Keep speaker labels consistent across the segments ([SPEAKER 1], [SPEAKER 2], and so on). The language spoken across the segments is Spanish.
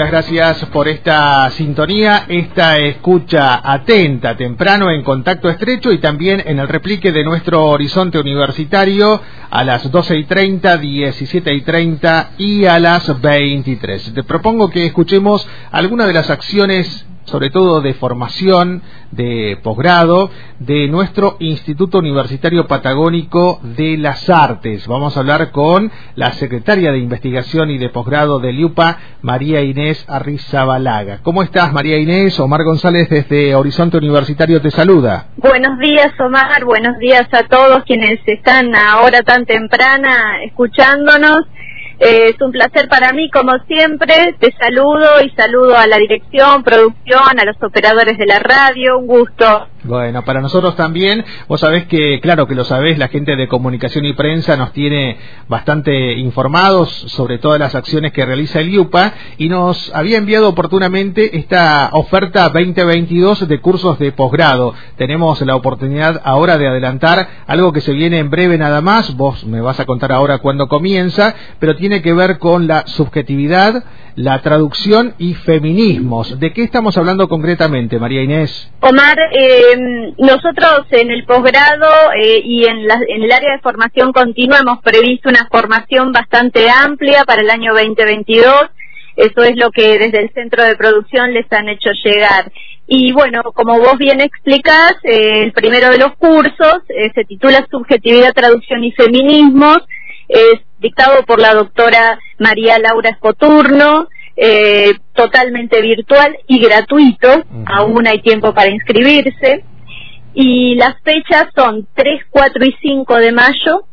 [SPEAKER 1] Muchas gracias por esta sintonía, esta escucha atenta, temprano, en contacto estrecho y también en el replique de nuestro horizonte universitario a las 12 y 30, 17 y 30 y a las 23. Te propongo que escuchemos algunas de las acciones sobre todo de formación, de posgrado, de nuestro Instituto Universitario Patagónico de las Artes. Vamos a hablar con la secretaria de Investigación y de Posgrado del IUPA, María Inés Arrizabalaga. ¿Cómo estás, María Inés? Omar González desde Horizonte Universitario te saluda.
[SPEAKER 2] Buenos días, Omar. Buenos días a todos quienes están ahora tan temprana escuchándonos. Es un placer para mí, como siempre. Te saludo y saludo a la dirección, producción, a los operadores de la radio. Un gusto.
[SPEAKER 1] Bueno, para nosotros también, vos sabés que, claro que lo sabés, la gente de comunicación y prensa nos tiene bastante informados sobre todas las acciones que realiza el IUPA y nos había enviado oportunamente esta oferta 2022 de cursos de posgrado. Tenemos la oportunidad ahora de adelantar algo que se viene en breve nada más, vos me vas a contar ahora cuándo comienza, pero tiene que ver con la subjetividad, la traducción y feminismos. ¿De qué estamos hablando concretamente, María Inés?
[SPEAKER 2] Omar, eh, nosotros en el posgrado eh, y en, en el área de formación continua hemos previsto una formación bastante amplia para el año 2022. Eso es lo que desde el centro de producción les han hecho llegar. Y bueno, como vos bien explicás, eh, el primero de los cursos eh, se titula Subjetividad, Traducción y Feminismos. Es dictado por la doctora María Laura Escoturno, eh, totalmente virtual y gratuito, aún hay tiempo para inscribirse. Y las fechas son 3, 4 y 5 de mayo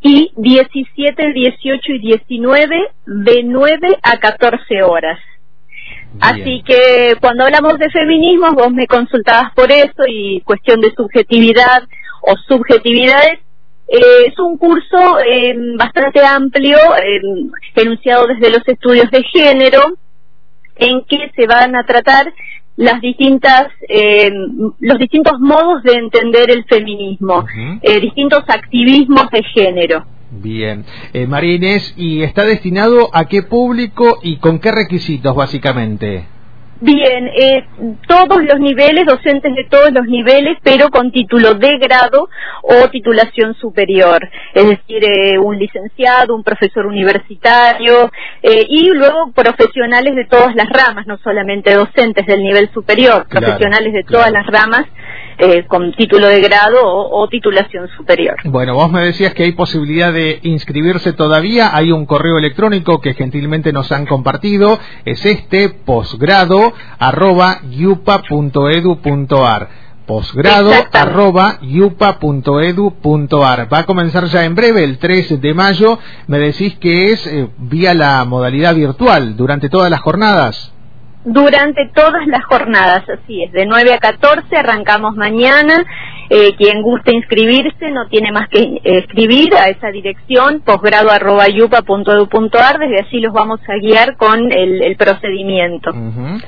[SPEAKER 2] y 17, 18 y 19 de 9 a 14 horas. Así que cuando hablamos de feminismo, vos me consultabas por eso y cuestión de subjetividad o subjetividades, eh, es un curso eh, bastante amplio, eh, enunciado desde los estudios de género, en que se van a tratar las distintas, los distintos modos de entender el feminismo, distintos activismos de género.
[SPEAKER 1] Bien. María Inés, ¿y está destinado a qué público y con qué requisitos básicamente?
[SPEAKER 2] Bien, eh, todos los niveles, docentes de todos los niveles, pero con título de grado o titulación superior, es decir, eh, un licenciado, un profesor universitario eh, y luego profesionales de todas las ramas, no solamente docentes del nivel superior, profesionales de todas las ramas eh, con título de grado o, titulación superior.
[SPEAKER 1] Bueno, vos me decías que hay posibilidad de inscribirse todavía. Hay un correo electrónico que gentilmente nos han compartido. Es este posgrado arroba posgrado arroba yupa.edu.ar. Va a comenzar ya en breve, el 3 de mayo. Me decís que es eh, vía la modalidad virtual durante todas las jornadas
[SPEAKER 2] durante todas las jornadas, así es, de 9 a 14 arrancamos mañana eh, quien guste inscribirse no tiene más que eh, escribir a esa dirección posgrado.yupa.edu.ar, desde allí los vamos a guiar con el, procedimiento.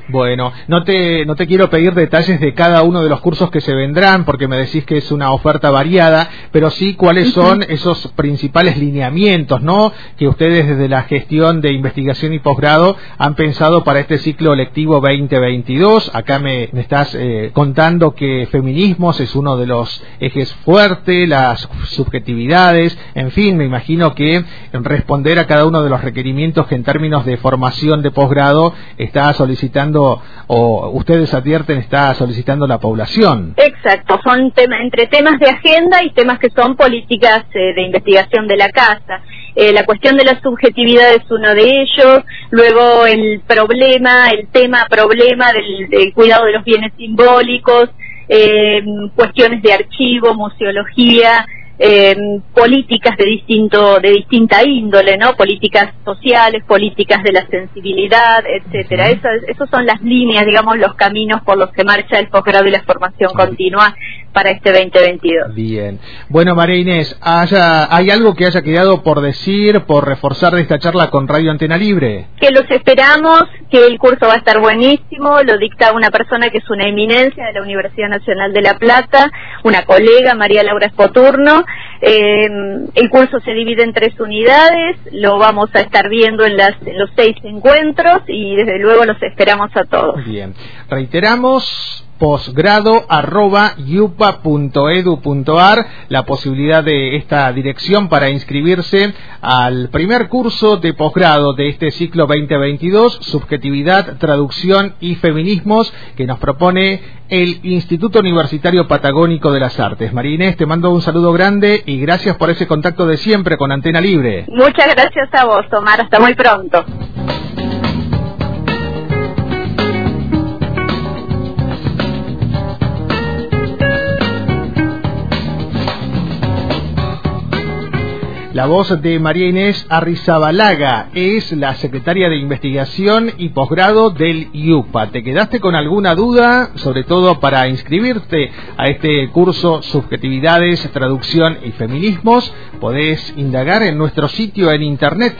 [SPEAKER 1] Bueno, no te, no te quiero pedir detalles de cada uno de los cursos que se vendrán, porque me decís que es una oferta variada, pero sí cuáles son esos principales lineamientos, ¿no? Que ustedes desde la gestión de investigación y posgrado han pensado para este ciclo lectivo 2022. Acá me, me estás eh, contando que feminismos es uno de los ejes fuertes, las subjetividades, en fin, me imagino que responder a cada uno de los requerimientos que en términos de formación de posgrado está solicitando o ustedes advierten está solicitando la población.
[SPEAKER 2] Exacto, son temas entre temas de agenda y temas que son políticas eh, de investigación de la casa. Eh, la cuestión de la subjetividad es uno de ellos, luego el problema, el tema problema del, cuidado de los bienes simbólicos, eh, cuestiones de archivo, museología, eh, políticas de distinto de distinta índole no políticas sociales políticas de la sensibilidad etcétera. Esas, esos son las líneas digamos los caminos por los que marcha el posgrado y la formación continua para este 2022
[SPEAKER 1] bien. Bueno María Inés haya, hay algo que haya quedado por decir por reforzar de esta charla con Radio Antena Libre
[SPEAKER 2] que los esperamos que el curso va a estar buenísimo lo dicta una persona que es una eminencia de la Universidad Nacional de La Plata una colega María Laura Espoturno eh, el curso se divide en tres unidades, lo vamos a estar viendo en, las, los seis encuentros y desde luego los esperamos a todos.
[SPEAKER 1] Bien, reiteramos posgrado arroba yupa.edu.ar la posibilidad de esta dirección para inscribirse al primer curso de posgrado de este ciclo 2022, subjetividad, traducción y feminismos que nos propone el Instituto Universitario Patagónico de las Artes. Marínez, te mando un saludo grande y gracias por ese contacto de siempre con Antena Libre.
[SPEAKER 2] Muchas gracias a vos, Tomar. Hasta muy pronto.
[SPEAKER 1] La voz de María Inés Arrizabalaga es la secretaria de Investigación y Posgrado del IUPA. ¿Te quedaste con alguna duda, sobre todo para inscribirte a este curso Subjetividades, Traducción y Feminismos? Podés indagar en nuestro sitio en internet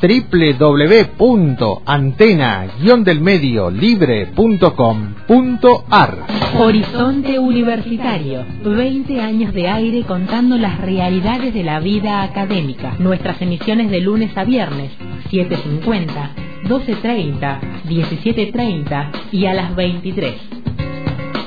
[SPEAKER 1] www.antena-delmediolibre.com.ar
[SPEAKER 3] Horizonte Universitario, 20 años de aire contando las realidades de la vida académica. Nuestras emisiones de lunes a viernes, 7.50, 12.30, 17.30 y a las 23.